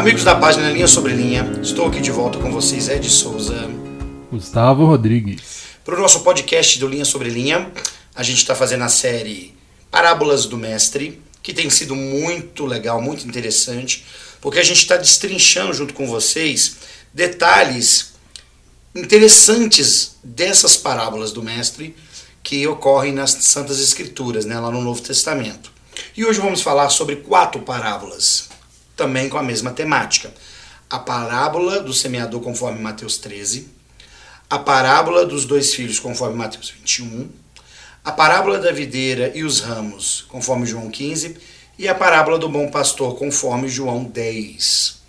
Amigos da página Linha Sobre Linha, estou aqui de volta com vocês, Ed Souza. Gustavo Rodrigues. Para o nosso podcast do Linha Sobre Linha, a gente está fazendo a série Parábolas do Mestre, que tem sido muito legal, muito interessante, porque a gente está destrinchando junto com vocês detalhes interessantes dessas parábolas do Mestre que ocorrem nas Santas Escrituras, né, lá no Novo Testamento. E hoje vamos falar sobre quatro parábolas, também com a mesma temática. A parábola do semeador, conforme Mateus 13, a parábola dos dois filhos, conforme Mateus 21, a parábola da videira e os ramos, conforme João 15, e a parábola do bom pastor, conforme João 10.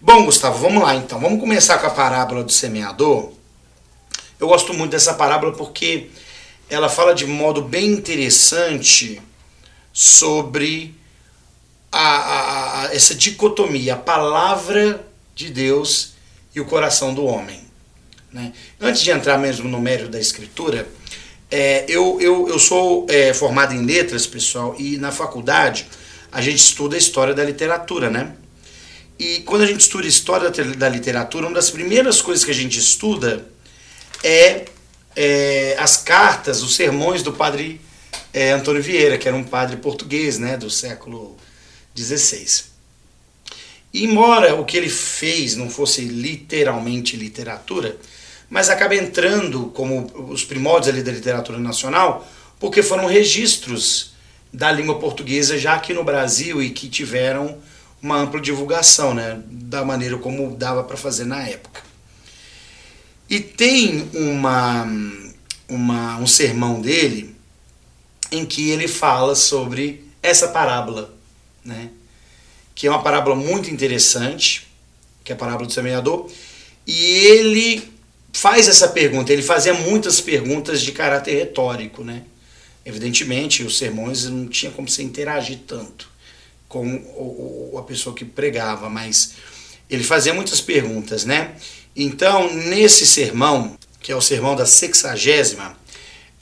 Bom, Gustavo, vamos lá então. Vamos começar com a parábola do semeador. Eu gosto muito dessa parábola porque ela fala de modo bem interessante sobre a, a, a, essa dicotomia, a palavra de Deus e o coração do homem. Né? Antes de entrar mesmo no mérito da escritura, é, eu, eu, eu sou é, formado em letras, pessoal, e na faculdade a gente estuda a história da literatura, né? E quando a gente estuda história da literatura, uma das primeiras coisas que a gente estuda é, é as cartas, os sermões do padre é, Antônio Vieira, que era um padre português né, do século XVI. E embora o que ele fez não fosse literalmente literatura, mas acaba entrando como os primórdios ali da literatura nacional, porque foram registros da língua portuguesa já aqui no Brasil e que tiveram uma ampla divulgação, né, da maneira como dava para fazer na época. E tem uma, uma, um sermão dele em que ele fala sobre essa parábola, né, que é uma parábola muito interessante, que é a parábola do semeador, e ele faz essa pergunta. Ele fazia muitas perguntas de caráter retórico, né? Evidentemente, os sermões não tinha como você interagir tanto com a pessoa que pregava, mas ele fazia muitas perguntas, né? Então, nesse sermão, que é o sermão da sexagésima,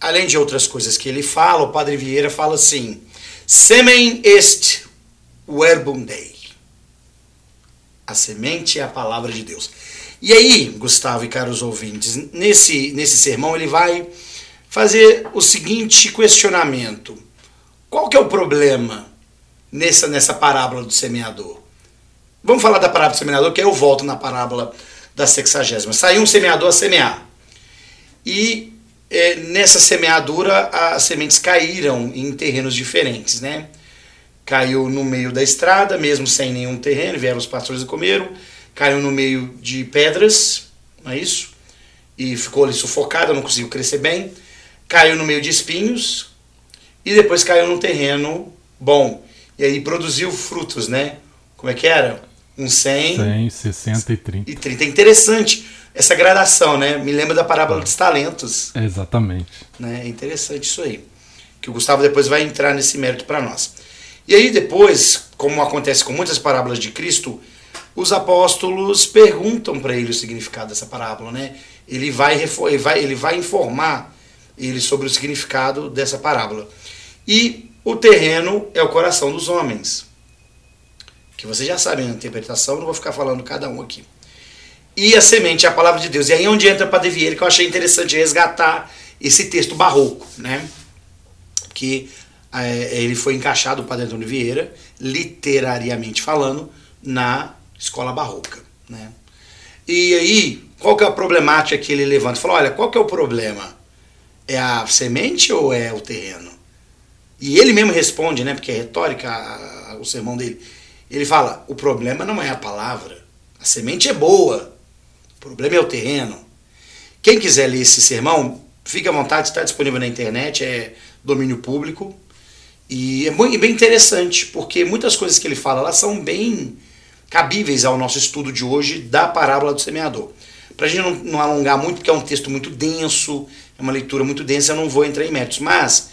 além de outras coisas que ele fala, o Padre Vieira fala assim: Semen est verbum Dei. A semente é a palavra de Deus. E aí, Gustavo e caros ouvintes, nesse, nesse sermão ele vai fazer o seguinte questionamento: qual que é o problema nessa, nessa parábola do semeador? Vamos falar da parábola do semeador, que aí eu volto na parábola da sexagésima. Saiu um semeador a semear. E é, nessa semeadura as sementes caíram em terrenos diferentes, né? Caiu no meio da estrada, mesmo sem nenhum terreno, vieram os pastores e comeram caiu no meio de pedras, não é isso? E ficou ali sufocada, não conseguiu crescer bem. Caiu no meio de espinhos e depois caiu num terreno bom. E aí produziu frutos, né? Como é que era? Um 100, 100 60 e 30. E 30. É interessante essa gradação, né? Me lembra da parábola é. dos talentos. Exatamente. Né? É interessante isso aí. Que o Gustavo depois vai entrar nesse mérito para nós. E aí depois, como acontece com muitas parábolas de Cristo, os apóstolos perguntam para ele o significado dessa parábola, né? Ele vai, ele vai, ele vai informar ele sobre o significado dessa parábola. E o terreno é o coração dos homens. Que vocês já sabem a interpretação, não vou ficar falando cada um aqui. E a semente é a palavra de Deus. E aí é onde entra para Vieira, que eu achei interessante resgatar esse texto barroco, né? Que ele foi encaixado, o Padre Antônio Vieira, literariamente falando, na escola barroca. Né? E aí, qual que é a problemática que ele levanta? Fala, olha, qual que é o problema? É a semente ou é o terreno? E ele mesmo responde, né, porque é retórica o sermão dele. Ele fala, o problema não é a palavra, a semente é boa, o problema é o terreno. Quem quiser ler esse sermão, fique à vontade, está disponível na internet, é domínio público. E é bem interessante, porque muitas coisas que ele fala lá são bem cabíveis ao nosso estudo de hoje da parábola do semeador. Para a gente não, não, alongar muito, porque é um texto muito denso, é uma leitura muito densa, eu não vou entrar em méritos. Mas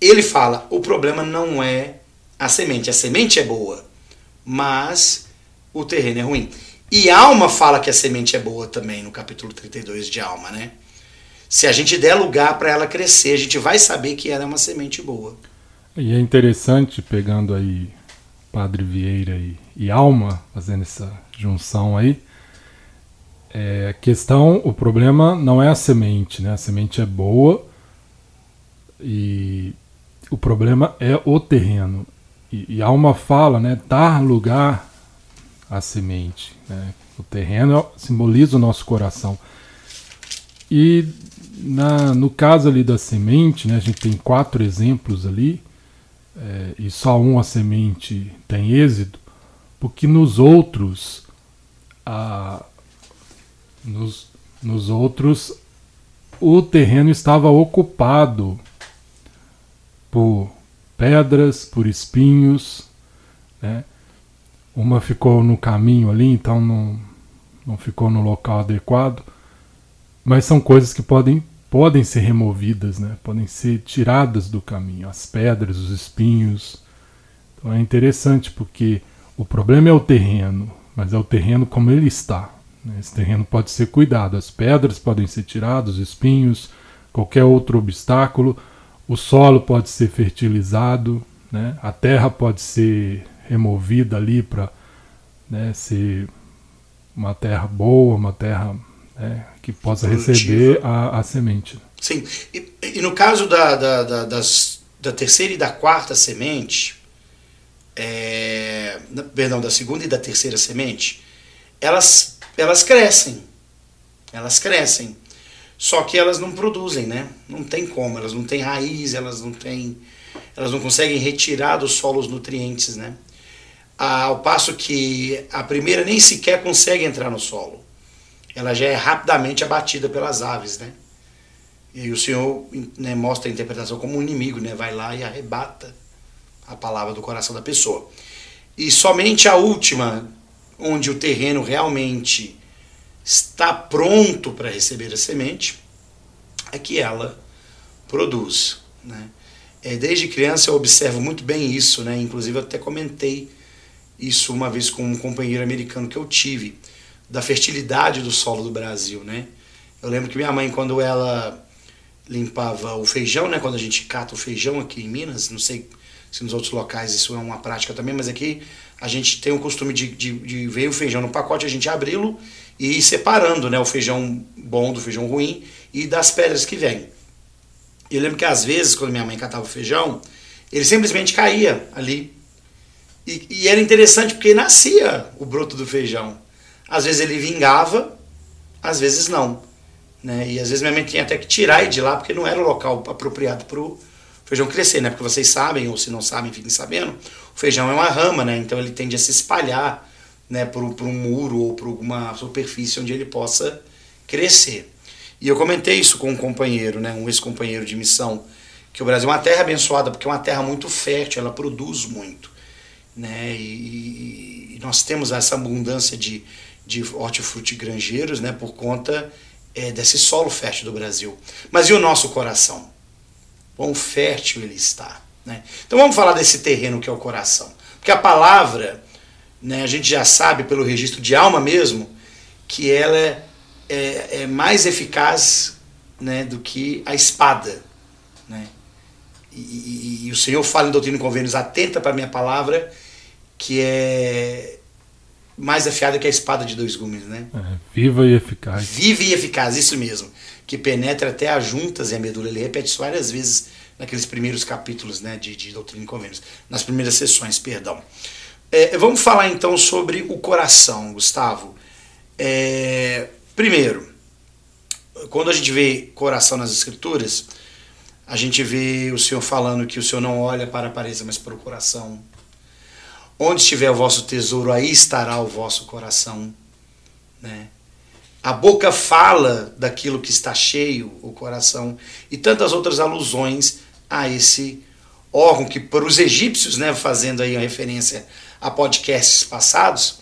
ele fala: o problema não é a semente. A semente é boa, mas o terreno é ruim. E Alma fala que a semente é boa também, no capítulo 32 de Alma, né? Se a gente der lugar para ela crescer, a gente vai saber que ela é uma semente boa. E é interessante, pegando aí Padre Vieira e, e Alma, fazendo essa junção aí. É, a questão, o problema não é a semente, né? A semente é boa e o problema é o terreno. E, e Alma fala, né? Dar lugar à semente. Né? O terreno simboliza o nosso coração. E na, no caso ali da semente, né, a gente tem quatro exemplos ali, é, e só um a semente tem êxito, porque nos outros, a, nos, nos outros, o terreno estava ocupado por pedras, por espinhos, né? Uma ficou no caminho ali, então não, não ficou no local adequado. Mas são coisas que podem, podem ser removidas, né? podem ser tiradas do caminho. As pedras, os espinhos. Então é interessante porque o problema é o terreno, mas é o terreno como ele está. Né? Esse terreno pode ser cuidado, as pedras podem ser tiradas, os espinhos, qualquer outro obstáculo. O solo pode ser fertilizado, né? a terra pode ser removida ali para né, ser uma terra boa, uma terra né, que possa Produtiva. receber a, a semente. Sim, e, e no caso da, da, da, das, da terceira e da quarta semente, é, perdão, da segunda e da terceira semente, elas, elas crescem. Elas crescem. Só que elas não produzem, né? Não tem como, elas não têm raiz, elas não têm. Elas não conseguem retirar do solo os nutrientes, né? Ao passo que a primeira nem sequer consegue entrar no solo. Ela já é rapidamente abatida pelas aves, né? E o Senhor né, mostra a interpretação como um inimigo, né? Vai lá e arrebata a palavra do coração da pessoa. E somente a última, onde o terreno realmente está pronto para receber a semente, é que ela produz, né? É, desde criança eu observo muito bem isso, né? Inclusive eu até comentei isso uma vez com um companheiro americano que eu tive, da fertilidade do solo do Brasil, né? Eu lembro que minha mãe, quando ela limpava o feijão, né? Quando a gente cata o feijão aqui em Minas, não sei se nos outros locais isso é uma prática também, mas aqui a gente tem o costume de, de, de ver o feijão no pacote, a gente abri-lo e ir separando, né? O feijão bom do feijão ruim e das pedras que vêm. Eu lembro que às vezes, quando minha mãe catava o feijão, ele simplesmente caía ali e, e, era interessante porque nascia o broto do feijão. Às vezes ele vingava, às vezes não. Né? E às vezes minha mãe tinha até que tirar ele de lá porque não era o local apropriado para o feijão crescer, né? Porque vocês sabem, ou se não sabem, fiquem sabendo, o feijão é uma rama, né? Então ele tende a se espalhar né, por um muro ou por alguma superfície onde ele possa crescer. E eu comentei isso com um companheiro, né, um ex-companheiro de missão, que o Brasil é uma terra abençoada porque é uma terra muito fértil, ela produz muito né? E, e nós temos essa abundância de, de hortifruti granjeiros, né? Por conta é, desse solo fértil do Brasil. Mas e o nosso coração? Quão fértil ele está, né? Então vamos falar desse terreno que é o coração, porque a palavra, né? A gente já sabe pelo registro de alma mesmo que ela é, é, é mais eficaz, né? Do que a espada, né? E, e, e, o Senhor fala em Doutrina e Convênios, atenta para a minha palavra que é mais afiada que a espada de dois gumes, né? É, viva e eficaz. Viva e eficaz, isso mesmo. Que penetra até as juntas e a medula. Ele repete isso várias vezes naqueles primeiros capítulos né, de, de Doutrina e Convênios, nas primeiras sessões, perdão. É, vamos falar então sobre o coração, Gustavo. É, primeiro, quando a gente vê coração nas escrituras, a gente vê o Senhor falando que o Senhor não olha para a aparência, mas para o coração. Onde estiver o vosso tesouro, aí estará o vosso coração. Né? A boca fala daquilo que está cheio, o coração, e tantas outras alusões a esse órgão que, para os egípcios, né, fazendo aí a referência a podcasts passados,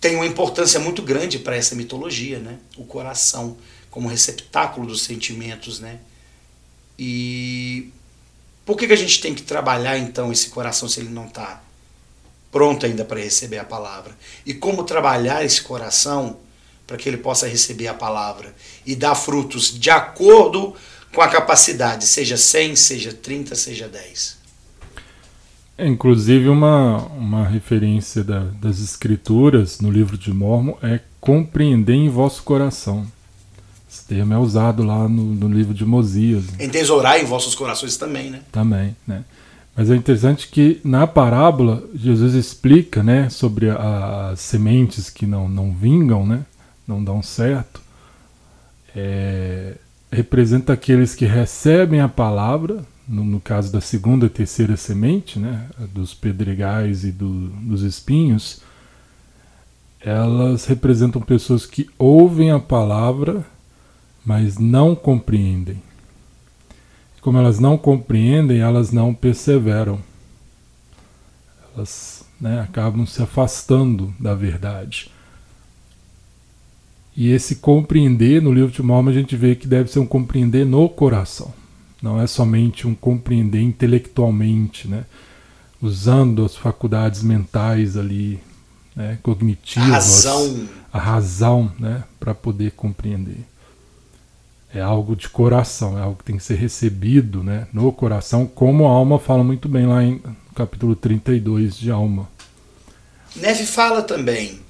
tem uma importância muito grande para essa mitologia, né? O coração como receptáculo dos sentimentos, né? E por que, que a gente tem que trabalhar então esse coração se ele não está pronto ainda para receber a palavra. E como trabalhar esse coração para que ele possa receber a palavra e dar frutos de acordo com a capacidade, seja 100, seja 30, seja 10. É, inclusive, uma, uma referência da, das escrituras no livro de Mormon é compreender em vosso coração. Esse termo é usado lá no, no livro de Mosias. Entesourar em vossos corações também, né? Também, né? Mas é interessante que na parábola Jesus explica, né, sobre as sementes que não, não vingam, né, não dão certo. É, representa aqueles que recebem a palavra, no, no, caso da segunda e terceira semente, né, dos pedregais e do, dos espinhos, elas representam pessoas que ouvem a palavra, mas não compreendem. Como elas não compreendem, elas não perseveram. Elas né, acabam se afastando da verdade. E esse compreender, no livro de Mormon, a gente vê que deve ser um compreender no coração. Não é somente um compreender intelectualmente, né? usando as faculdades mentais ali, né? cognitivas, a razão, a razão né? para poder compreender. É algo de coração, é algo que tem que ser recebido né? no coração, como a alma fala muito bem lá em capítulo 32 de Alma. Neve fala também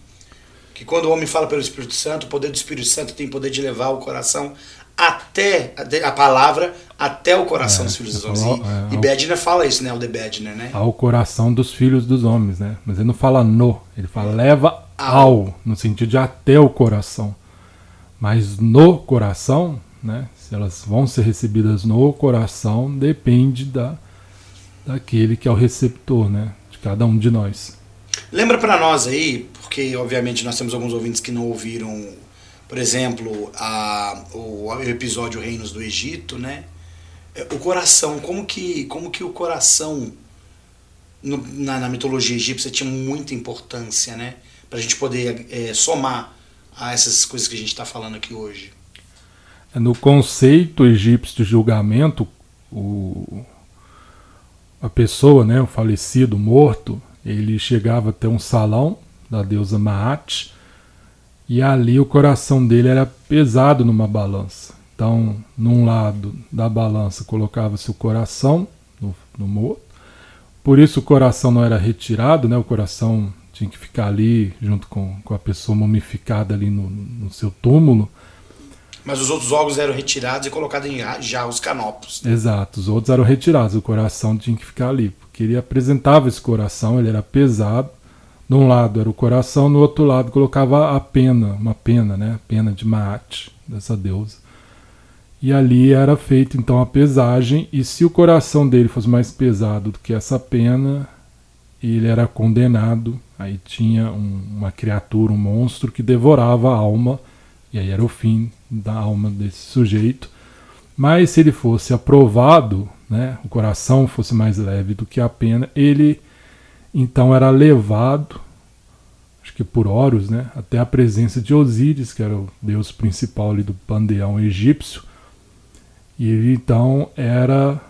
que quando o homem fala pelo Espírito Santo, o poder do Espírito Santo tem poder de levar o coração até a palavra até o coração é, dos filhos dos homens. É, e, e Bedner fala isso, né? O de Bedner, né? Ao coração dos filhos dos homens, né? Mas ele não fala no, ele fala leva ao, no sentido de até o coração. Mas no coração, né? Se elas vão ser recebidas no coração, depende da daquele que é o receptor, né? De cada um de nós. Lembra para nós aí, porque obviamente nós temos alguns ouvintes que não ouviram, por exemplo, a, o, o episódio Reinos do Egito, né? É, o coração, como que, como que o coração no, na, na, mitologia egípcia tinha muita importância, né? Para a gente poder é, somar a essas coisas que a gente está falando aqui hoje. No conceito egípcio de julgamento, o, a pessoa, né, o falecido, morto, ele chegava até um salão da deusa Maat e ali o coração dele era pesado numa balança. Então, num lado da balança colocava-se o coração no, no morto. Por isso o coração não era retirado, né? O coração tinha que ficar ali junto com, com a pessoa mumificada ali no, no seu túmulo. Mas os outros órgãos eram retirados e colocados em jarros canopos. Né? Exato, os outros eram retirados, o coração tinha que ficar ali, porque ele apresentava esse coração, ele era pesado. De um lado era o coração, no outro lado colocava a pena, uma pena, né? A pena de Maat, dessa deusa. E ali era feita então a pesagem, e se o coração dele fosse mais pesado do que essa pena, ele era condenado. Aí tinha um, uma criatura, um monstro que devorava a alma, e aí era o fim da alma desse sujeito. Mas se ele fosse aprovado, né, o coração fosse mais leve do que a pena, ele então era levado, acho que por Horus, né, até a presença de Osíris, que era o deus principal ali do panteão egípcio. E ele então era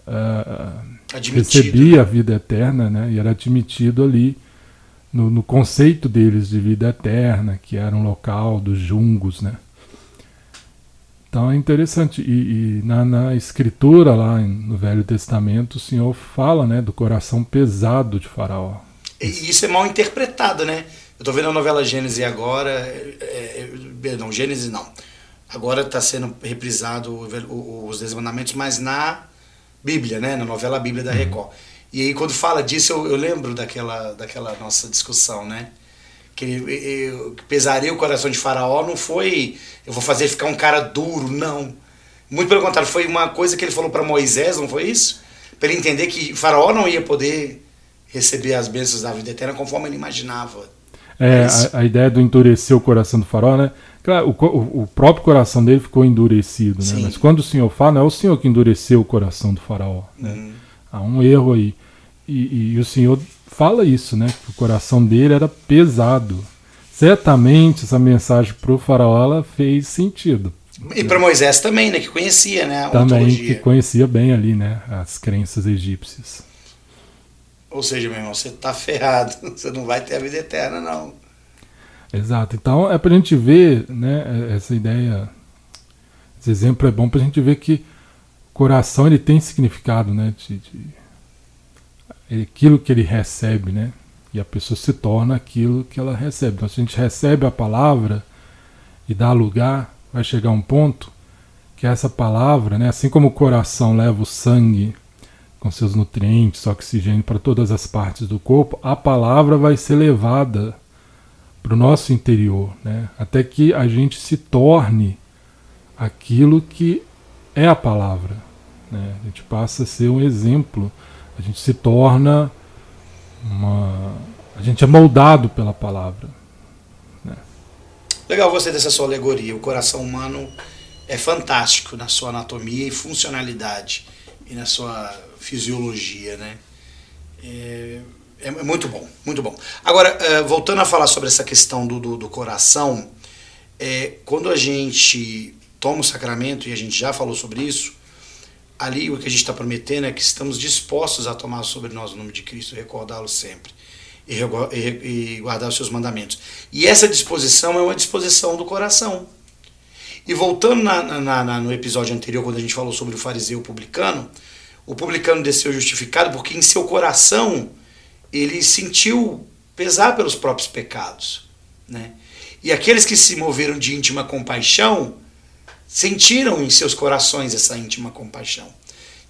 uh, recebia a vida eterna, né, e era admitido ali no, no, conceito deles de vida eterna, que era um local dos jungos, né? Então é interessante. E, e na, na, escritura lá no Velho Testamento, o Senhor fala né, do coração pesado de Faraó. E isso é mal interpretado, né? Eu estou vendo a novela Gênesis agora. É, é, não, Gênesis não. Agora está sendo reprisado os Dez Mandamentos, mas na Bíblia, né? Na novela Bíblia da uhum. Record. E aí quando fala disso, eu, eu lembro daquela, daquela nossa discussão, né? Que eu, pesaria o coração de Faraó não foi eu vou fazer ficar um cara duro, não. Muito pelo contrário, foi uma coisa que ele falou para Moisés, não foi isso? Para ele entender que Faraó não ia poder receber as bênçãos da vida eterna conforme ele imaginava. É, é a, a, ideia do endurecer o coração do faraó, né? Claro, o, o, próprio coração dele ficou endurecido, né? Sim. Mas quando o Senhor fala, não é o Senhor que endureceu o coração do faraó. Né? Uhum. Há um erro aí. E, e, o Senhor fala isso, né? Que o coração dele era pesado. Certamente essa mensagem para o faraó fez sentido. E para Moisés também, né? Que conhecia, né? também ontologia. que conhecia bem ali, né? As crenças egípcias. Ou seja, meu irmão, você tá ferrado. Você não vai ter a vida eterna, não. Exato. Então é para a gente ver, né? Essa ideia, esse exemplo é bom para a gente ver que o coração ele tem significado, né? De, de aquilo que ele recebe, né? E a pessoa se torna aquilo que ela recebe. Então, se a gente recebe a palavra e dá lugar, vai chegar um ponto que essa palavra, né, assim como o coração leva o sangue com seus nutrientes, oxigênio para todas as partes do corpo, a palavra vai ser levada para o nosso interior, né, até que a gente se torne aquilo que é a palavra. Né? A gente passa a ser um exemplo, a gente se torna uma. A gente é moldado pela palavra. Né? Legal você dessa sua alegoria. O coração humano é fantástico na sua anatomia e funcionalidade e na sua fisiologia, né? É, é muito bom, muito bom. Agora, é, voltando a falar sobre essa questão do, do, do coração, é, quando a gente toma o sacramento, e a gente já falou sobre isso, ali o que a gente está prometendo é que estamos dispostos a tomar sobre nós o nome de Cristo recordá-lo sempre. E, e, e guardar os seus mandamentos. E essa disposição é uma disposição do coração. E voltando na, na, na, no episódio anterior, quando a gente falou sobre o fariseu publicano, o publicano desceu justificado porque em seu coração ele sentiu pesar pelos próprios pecados. Né? E aqueles que se moveram de íntima compaixão sentiram em seus corações essa íntima compaixão.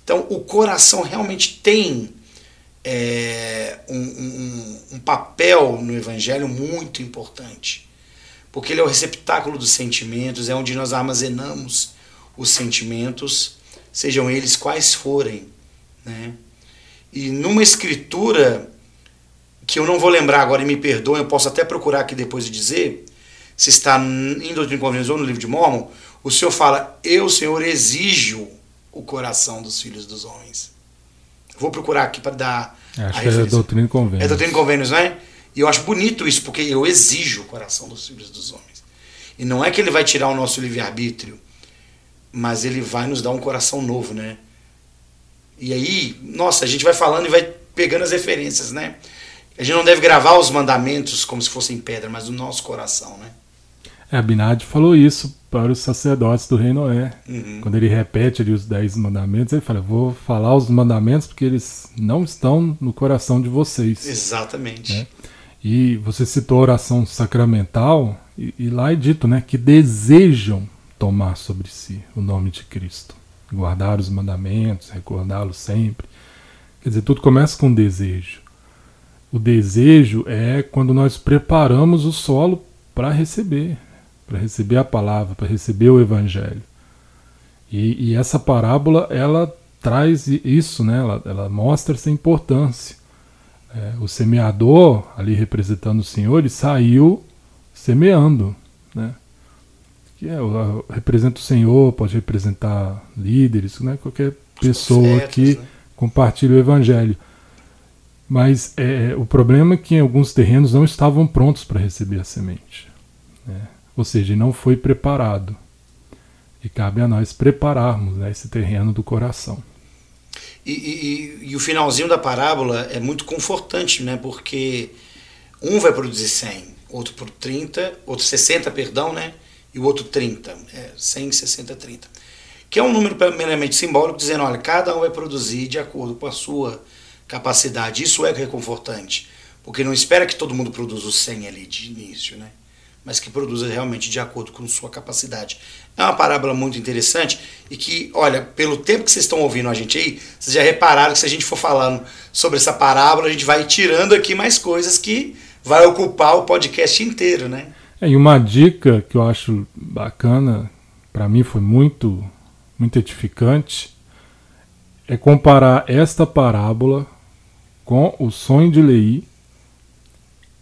Então, o coração realmente tem é, um, um, um, papel no Evangelho muito importante, porque ele é o receptáculo dos sentimentos, é onde nós armazenamos os sentimentos, sejam eles quais forem. Né? E numa escritura que eu não vou lembrar agora e me perdoem, eu posso até procurar aqui depois de dizer, se está em Doutrina e ou no livro de Mormon, o Senhor fala: Eu, Senhor, exijo o coração dos filhos dos homens. Vou procurar aqui para dar. Acho que é doutrina e convênios. É doutrina e convênios, não é? E eu acho bonito isso, porque eu exijo o coração dos filhos dos homens. E não é que ele vai tirar o nosso livre-arbítrio, mas ele vai nos dar um coração novo, né? E aí, nossa, a gente vai falando e vai pegando as referências, né? A gente não deve gravar os mandamentos como se fossem pedra, mas no nosso coração, né? É, Abinadi falou isso para os sacerdotes do rei Noé. Uhum. Quando ele repete ali os dez mandamentos, ele fala: Vou falar os mandamentos porque eles não estão no coração de vocês. Exatamente. Né? E você citou a oração sacramental, e, e, lá é dito né, que desejam tomar sobre si o nome de Cristo, guardar os mandamentos, recordá-los sempre. Quer dizer, tudo começa com desejo. O desejo é quando nós preparamos o solo para receber para receber a palavra, para receber o evangelho. E, e, essa parábola ela traz isso, né? ela, ela mostra essa importância. É, o semeador, ali representando o Senhor, ele saiu semeando. Né? Que é, representa o Senhor, pode representar líderes, né? qualquer pessoa que né? compartilha o evangelho. Mas é, o problema é que em alguns terrenos não estavam prontos para receber a semente. Né? Ou seja, não foi preparado. E cabe a nós prepararmos né, esse terreno do coração. E, e, e, o finalzinho da parábola é muito confortante, né? Porque um vai produzir 100, outro por 30, outro 60, perdão, né? E o outro 30. É 100, 60, 30. Que é um número meramente simbólico, dizendo, olha, cada um vai produzir de acordo com a sua capacidade. Isso é reconfortante. Porque não espera que todo mundo produza os 100 ali de início, né? Mas que produza realmente de acordo com sua capacidade. É uma parábola muito interessante e que, olha, pelo tempo que vocês estão ouvindo a gente aí, vocês já repararam que se a gente for falando sobre essa parábola, a gente vai tirando aqui mais coisas que vai ocupar o podcast inteiro, né? É, e uma dica que eu acho bacana, para mim foi muito, muito edificante, é comparar esta parábola com o sonho de Lei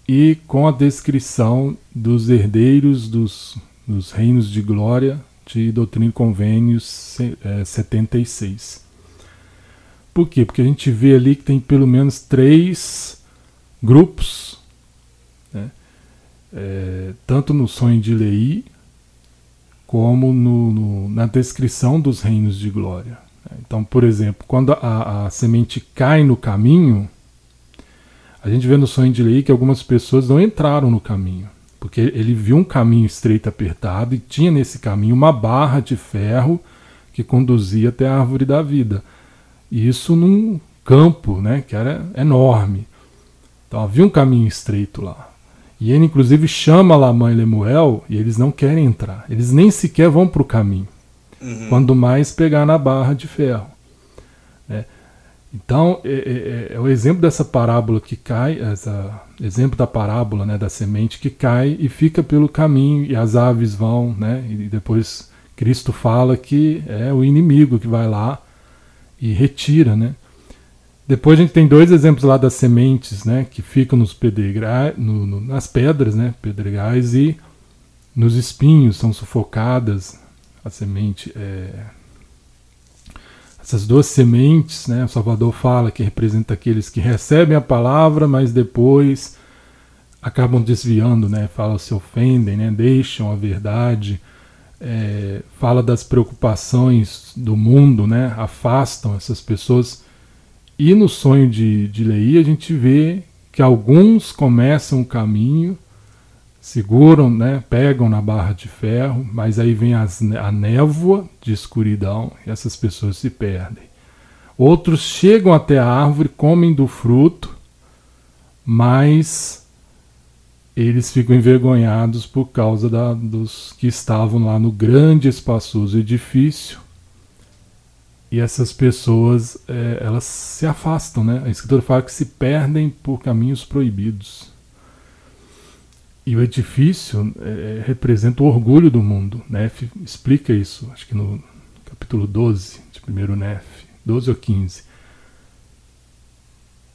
e com a descrição dos herdeiros dos, dos reinos de glória de Doutrina e Convênios é, 76. Por quê? Porque a gente vê ali que tem pelo menos três grupos, né? é, tanto no sonho de Lei como no, no, na descrição dos reinos de glória. Então, por exemplo, quando a, a semente cai no caminho, a gente vê no sonho de lei que algumas pessoas não entraram no caminho, porque ele viu um caminho estreito apertado e tinha nesse caminho uma barra de ferro que conduzia até a árvore da vida. E isso não campo, né, que era enorme. Então havia um caminho estreito lá. E ele, inclusive, chama Lamã e Lemuel e eles não querem entrar. Eles nem sequer vão para o caminho. Uhum. Quando mais pegar na barra de ferro. É. Então, é, é, é, o exemplo dessa parábola que cai, essa, exemplo da parábola né, da semente que cai e fica pelo caminho e as aves vão, né, e depois Cristo fala que é o inimigo que vai lá e retira, né? Depois a gente tem dois exemplos lá das sementes, né, que ficam nos no, no, nas pedras, né, pedregais e nos espinhos são sufocadas a semente. É... Essas duas sementes, né, o Salvador fala que representa aqueles que recebem a palavra, mas depois acabam desviando, né, fala se ofendem, né, deixam a verdade. É, fala das preocupações do mundo, né, afastam essas pessoas. E no sonho de, de Lei a gente vê que alguns começam o caminho, seguram, né, pegam na barra de ferro, mas aí vem as, a névoa de escuridão e essas pessoas se perdem. Outros chegam até a árvore, comem do fruto, mas eles ficam envergonhados por causa da, dos que estavam lá no grande espaçoso edifício e essas pessoas é, elas se afastam, né? A escritura fala que se perdem por caminhos proibidos. E o edifício é, representa o orgulho do mundo. Nef explica isso, acho que no capítulo 12 de 1 Nef, 12 ou 15.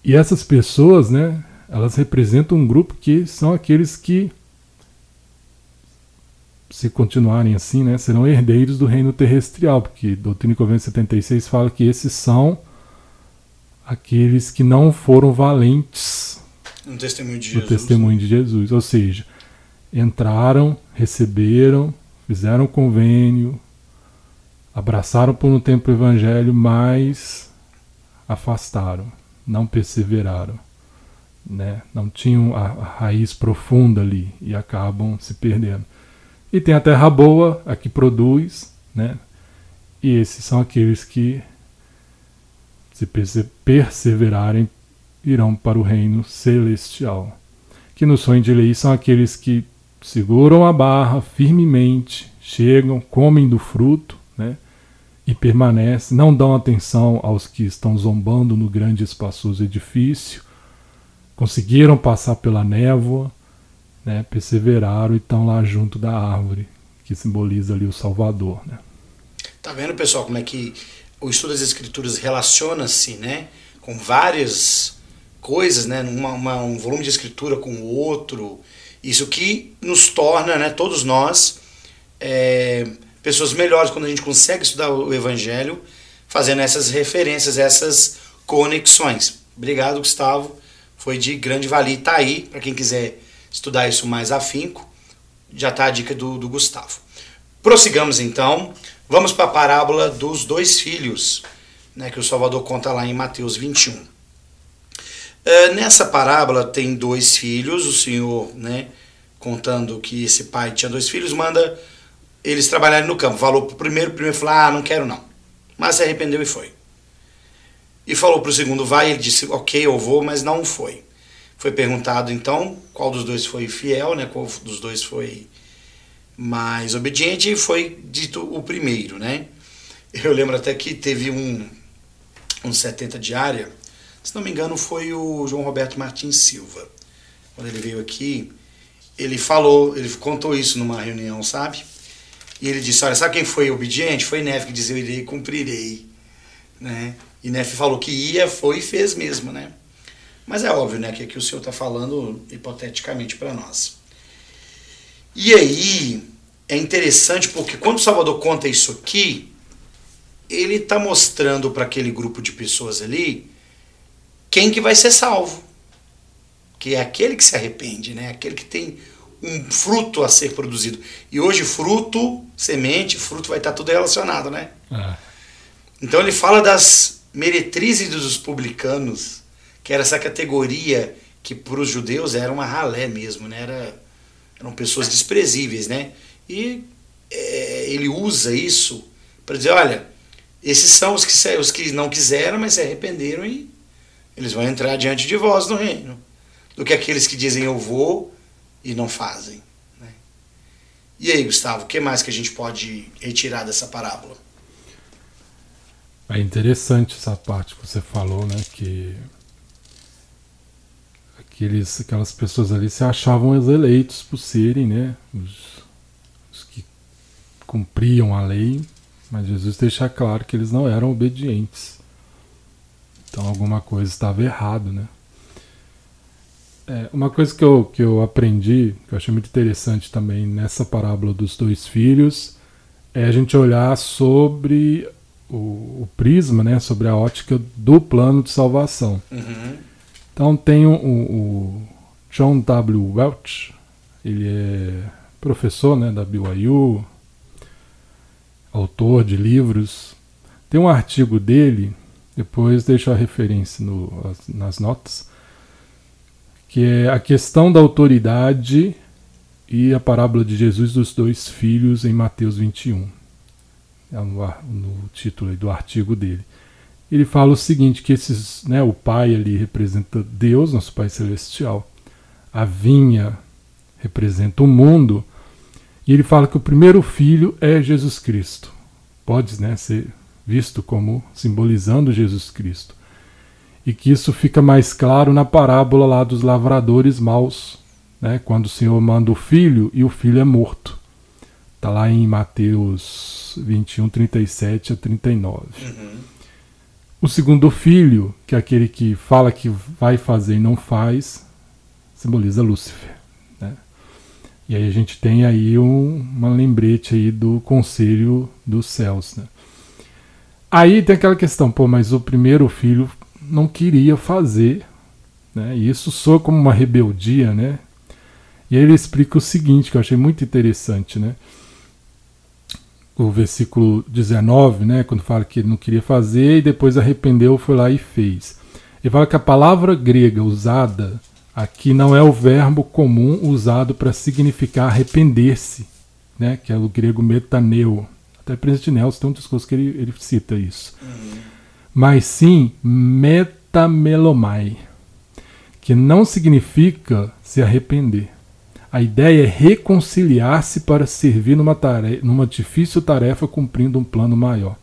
E essas pessoas, né, elas representam um grupo que são aqueles que se continuarem assim, né, serão herdeiros do reino terrestrial, porque Doutrina e Convênio 76 fala que esses são aqueles que não foram valentes no testemunho de, Jesus. testemunho de Jesus. Ou seja, entraram, receberam, fizeram convênio, abraçaram por um tempo o evangelho, mas afastaram, não perseveraram. Né? Não tinham a, a raiz profunda ali e acabam se perdendo. E tem a terra boa, a que produz, né? E esses são aqueles que, se perseverarem, irão para o reino celestial. Que no sonho de lei são aqueles que seguram a barra firmemente, chegam, comem do fruto, né? E permanecem, não dão atenção aos que estão zombando no grande espaçoso edifício, conseguiram passar pela névoa, né, perseveraram e estão lá junto da árvore, que simboliza ali o Salvador. Né. Tá vendo, pessoal, como é que o estudo das Escrituras relaciona-se né, com várias coisas, né, uma, uma, um volume de escritura com o outro, isso que nos torna, né, todos nós, é, pessoas melhores quando a gente consegue estudar o Evangelho, fazendo essas referências, essas conexões. Obrigado, Gustavo. Foi de grande valia. Tá aí, para quem quiser estudar isso mais afinco, já está a dica do, do Gustavo. Prossigamos então, vamos para a parábola dos dois filhos, né, que o Salvador conta lá em Mateus 21. É, nessa parábola tem dois filhos, o Senhor, né, contando que esse pai tinha dois filhos, manda eles trabalharem no campo. Falou para o primeiro, o primeiro falou, ah, não quero não. Mas se arrependeu e foi. E falou para o segundo, vai, ele disse, ok, eu vou, mas não foi. Foi perguntado então qual dos dois foi fiel, né? Qual dos dois foi mais obediente e foi dito o primeiro, né? Eu lembro até que teve um um 70 diária, se não me engano foi o João Roberto Martins Silva. Quando ele veio aqui, ele falou, ele contou isso numa reunião, sabe? E ele disse, olha, sabe quem foi obediente? Foi Nef que dizia, eu irei cumprirei. Né? E Nef falou que ia, foi e fez mesmo, né? Mas é óbvio, né, que aqui o senhor está falando hipoteticamente para nós. E aí é interessante porque quando o Salvador conta isso aqui, ele está mostrando para aquele grupo de pessoas ali quem que vai ser salvo. Que é aquele que se arrepende, né? Aquele que tem um fruto a ser produzido. E hoje fruto, semente, fruto vai estar tudo relacionado, né? É. Então ele fala das meretrizes dos publicanos que era essa categoria que para os judeus era uma ralé mesmo, né? Era, eram pessoas desprezíveis, né? E é, ele usa isso para dizer, olha, esses são os que, os que não quiseram, mas se arrependeram e eles vão entrar diante de vós no reino, do que aqueles que dizem eu vou e não fazem. Né? E aí, Gustavo, o que mais que a gente pode retirar dessa parábola? É interessante essa parte que você falou, né? Que aqueles, aquelas pessoas ali se achavam os eleitos por serem, né? Os, os que cumpriam a lei, mas Jesus deixa claro que eles não eram obedientes. Então alguma coisa estava errado, né? É, uma coisa que eu, que eu aprendi, que eu achei muito interessante também nessa parábola dos dois filhos, é a gente olhar sobre o, o, prisma, né, sobre a ótica do plano de salvação. Uhum. Então tem o, o, John W. Welch, ele é professor né, da BYU, autor de livros. Tem um artigo dele, depois deixo a referência no, nas notas, que é a questão da autoridade e a parábola de Jesus dos dois filhos em Mateus 21 é no, título do artigo dele. Ele fala o seguinte, que esses, né, o pai ali representa Deus, nosso Pai Celestial, a vinha representa o mundo, e ele fala que o primeiro filho é Jesus Cristo. Pode né, ser visto como simbolizando Jesus Cristo. E que isso fica mais claro na parábola lá dos lavradores maus, né, quando o Senhor manda o filho e o filho é morto. Está lá em Mateus 21, 37 a 39. Uhum. O segundo filho, que é aquele que fala que vai fazer e não faz, simboliza Lúcifer. Né? E aí a gente tem aí um, uma lembrete aí do conselho dos céus. Né? Aí tem aquela questão, pô, mas o primeiro filho não queria fazer, né? E isso soa como uma rebeldia, né? E aí ele explica o seguinte, que eu achei muito interessante, né? o versículo 19, né, quando fala que ele não queria fazer e depois arrependeu, foi lá e fez. Ele fala que a palavra grega usada aqui não é o verbo comum usado para significar arrepender-se, né, que é o grego metaneu. Até o presidente Nelson tem um discurso que ele, ele cita isso. Uhum. Mas sim metamelomai, que não significa se arrepender. A ideia é reconciliar-se para servir numa, tarefa, numa difícil tarefa cumprindo um plano maior.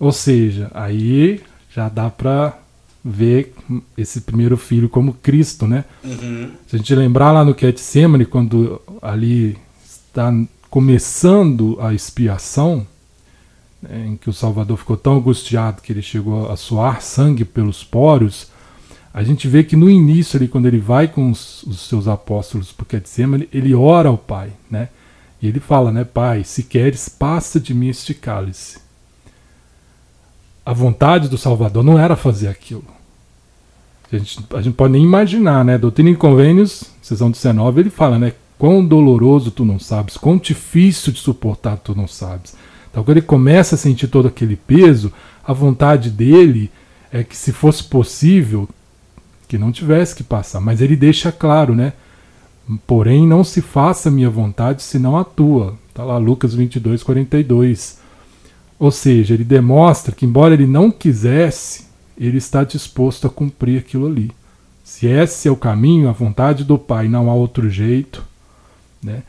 Ou seja, aí já dá para ver esse primeiro filho como Cristo, né? Uhum. Se a gente lembrar lá no Getsemane, quando ali está começando a expiação, né, em que o Salvador ficou tão angustiado que ele chegou a suar sangue pelos poros, a gente vê que no início, ali, quando ele vai com os, os seus apóstolos para Getsemane, ele ora ao Pai, né? E ele fala, né, Pai, se queres, passa de mim este cálice. A vontade do Salvador não era fazer aquilo. A gente, a gente pode nem imaginar, né? Doutrina e Convênios, sessão 19, ele fala, né? Quão doloroso tu não sabes, quão difícil de suportar tu não sabes. Então, quando ele começa a sentir todo aquele peso, a vontade dele é que, se fosse possível, que não tivesse que passar, mas ele deixa claro, né? Porém, não se faça minha vontade, senão a tua. Está lá Lucas 22, 42. Ou seja, ele demonstra que, embora ele não quisesse, ele está disposto a cumprir aquilo ali. Se esse é o caminho, a vontade do Pai, não há outro jeito. Né?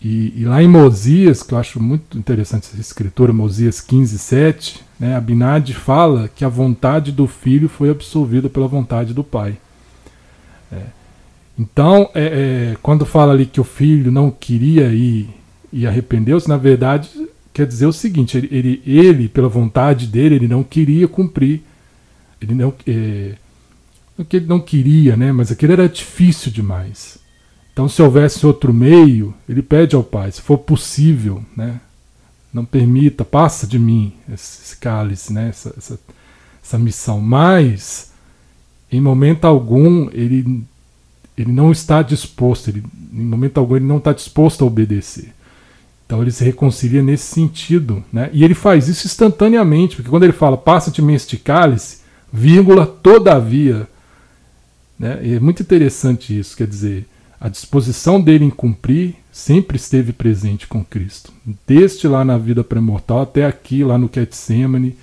E, e, lá em Mosias, que eu acho muito interessante essa escritura, Mosias 15, 7, né, Abinadi fala que a vontade do filho foi absolvida pela vontade do pai. É. Então, é, é, quando fala ali que o filho não queria ir e arrependeu-se, na verdade quer dizer o seguinte: ele, ele, ele, pela vontade dele, ele não queria cumprir. Ele não, é, não que ele não queria, né, mas aquilo era difícil demais. Então, se houvesse outro meio, ele pede ao Pai, se for possível, né? Não permita, passa de mim esse, cálice, né? Essa, essa, essa missão. Mas, em momento algum, ele, ele não está disposto, ele, em momento algum, ele não está disposto a obedecer. Então ele se reconcilia nesse sentido, né? E ele faz isso instantaneamente, porque quando ele fala, passa de mim este cálice, vírgula, todavia, né? E é muito interessante isso, quer dizer, a disposição dele em cumprir sempre esteve presente com Cristo. Desde lá na vida pré-mortal até aqui, lá no Getsemane.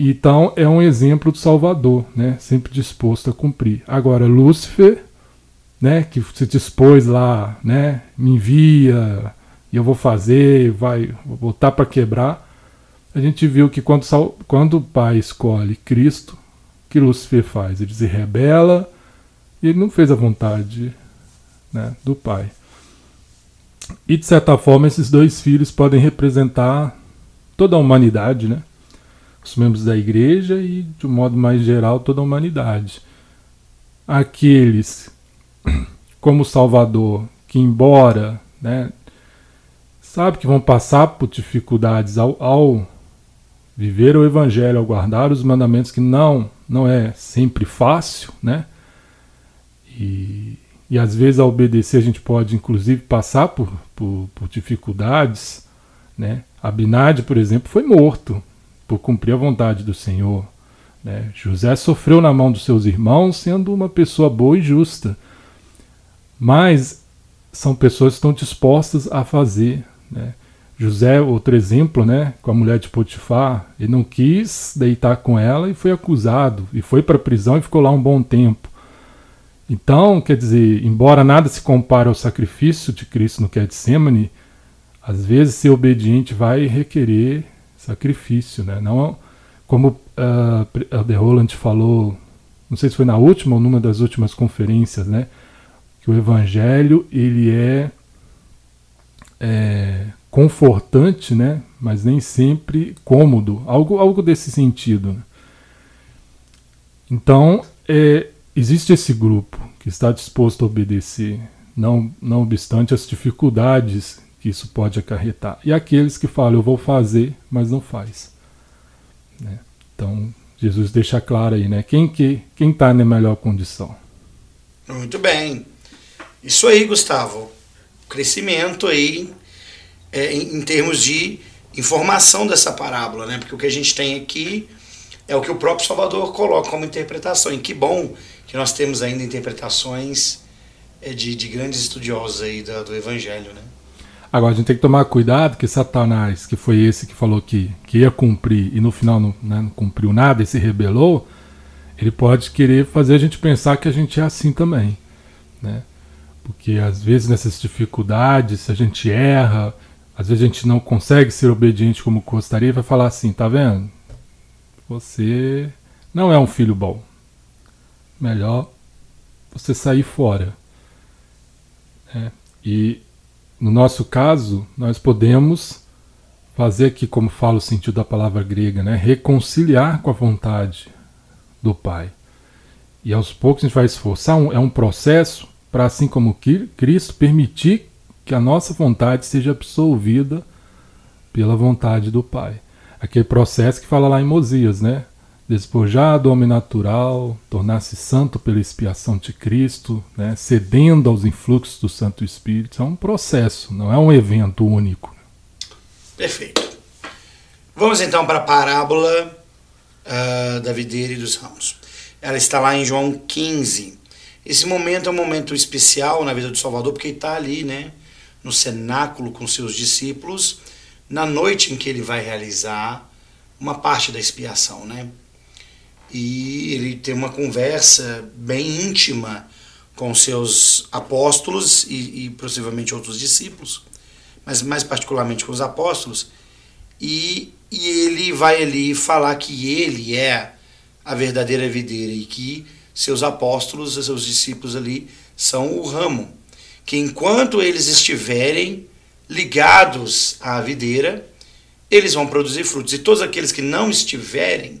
Então é um exemplo do Salvador, né? sempre disposto a cumprir. Agora, Lúcifer, né? que se dispôs lá, né? me envia, e eu vou fazer, vai vou botar para quebrar. A gente viu que quando, quando o Pai escolhe Cristo, que Lúcifer faz? Ele se rebela e ele não fez a vontade né, do Pai. E de certa forma, esses dois filhos podem representar toda a humanidade, né? os membros da igreja e, de um modo mais geral, toda a humanidade. Aqueles, como Salvador, que, embora né, sabe que vão passar por dificuldades ao, ao viver o Evangelho, ao guardar os mandamentos, que não, não é sempre fácil, né? E, e às vezes ao obedecer a gente pode inclusive passar por, por, por dificuldades, né? Abinade, por exemplo, foi morto por cumprir a vontade do Senhor. Né? José sofreu na mão dos seus irmãos, sendo uma pessoa boa e justa. Mas são pessoas que estão dispostas a fazer. Né? José, outro exemplo, né, com a mulher de Potifar, ele não quis deitar com ela e foi acusado, e foi para a prisão e ficou lá um bom tempo. Então, quer dizer, embora nada se compare ao sacrifício de Cristo no Getsemane, às vezes ser obediente vai requerer sacrifício, né? Não como uh, a De Roland falou, não sei se foi na última ou numa das últimas conferências, né? Que o Evangelho ele é, é confortante, né? Mas nem sempre cômodo, algo, algo desse sentido. Né? Então é, existe esse grupo que está disposto a obedecer, não, não obstante as dificuldades que isso pode acarretar. E aqueles que falam, eu vou fazer, mas não faz. Né? Então, Jesus deixa claro aí, né? Quem que quem está na melhor condição? Muito bem. Isso aí, Gustavo. Crescimento aí é, em, em termos de informação dessa parábola, né? Porque o que a gente tem aqui é o que o próprio Salvador coloca como interpretação. E que bom que nós temos ainda interpretações é, de, de grandes estudiosos aí do, do Evangelho, né? Agora a gente tem que tomar cuidado que Satanás, que foi esse que falou que, que ia cumprir e no final não, né, não cumpriu nada e se rebelou, ele pode querer fazer a gente pensar que a gente é assim também. Né? Porque às vezes nessas dificuldades, a gente erra, às vezes a gente não consegue ser obediente como gostaria, vai falar assim, tá vendo? Você não é um filho bom. Melhor você sair fora. É, e no nosso caso, nós podemos fazer aqui, como fala o sentido da palavra grega, né, reconciliar com a vontade do Pai. E aos poucos a gente vai esforçar, é um processo para, assim como Cristo, permitir que a nossa vontade seja absolvida pela vontade do Pai. Aquele processo que fala lá em Mosias, né? Despojar do homem natural, tornar-se santo pela expiação de Cristo, né, cedendo aos influxos do Santo Espírito. É um processo, não é um evento único. Perfeito. Vamos então para a parábola uh, da videira e dos ramos. Ela está lá em João 15. Esse momento é um momento especial na vida do Salvador, porque ele está ali, né, no cenáculo com seus discípulos, na noite em que ele vai realizar uma parte da expiação, né? E ele tem uma conversa bem íntima com seus apóstolos e, e possivelmente outros discípulos, mas mais particularmente com os apóstolos, e, e ele vai ali falar que ele é a verdadeira videira e que seus apóstolos, seus discípulos ali são o ramo, que enquanto eles estiverem ligados à videira, eles vão produzir frutos, e todos aqueles que não estiverem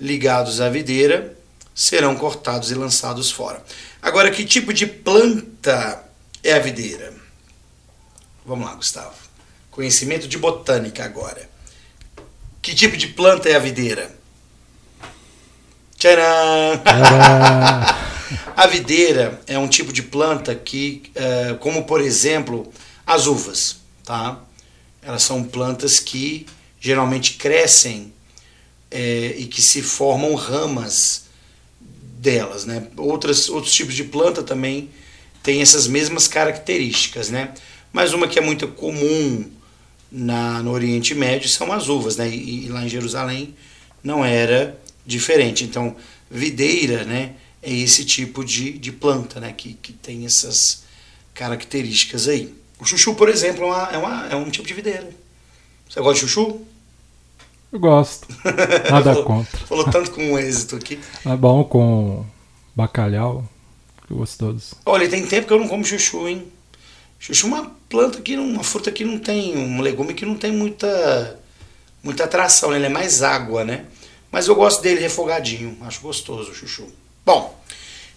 ligados à videira serão cortados e lançados fora. Agora, que tipo de planta é a videira? Vamos lá, Gustavo. Conhecimento de botânica agora. Que tipo de planta é a videira? Tcharam! a videira é um tipo de planta que, é, como por exemplo, as uvas, tá? Elas são plantas que geralmente crescem é, e que se formam ramas delas. Né? Outras, outros tipos de planta também têm essas mesmas características. Né? Mas uma que é muito comum na, no Oriente Médio são as uvas. Né? E, e lá em Jerusalém não era diferente. Então, videira, né, é esse tipo de, de planta, né, que, que tem essas características aí. O chuchu, por exemplo, é, uma, é, uma, é um tipo de videira. Você gosta de chuchu? Eu gosto. Nada falou, contra. Falou tanto com o êxito aqui. É bom com bacalhau. Gostoso. Olha, tem tempo que eu não como chuchu, hein? Chuchu é uma planta que, uma fruta que não tem, um legume que não tem muita, muita atração, né? ele é mais água, né? Mas eu gosto dele refogadinho, acho gostoso o chuchu. Bom,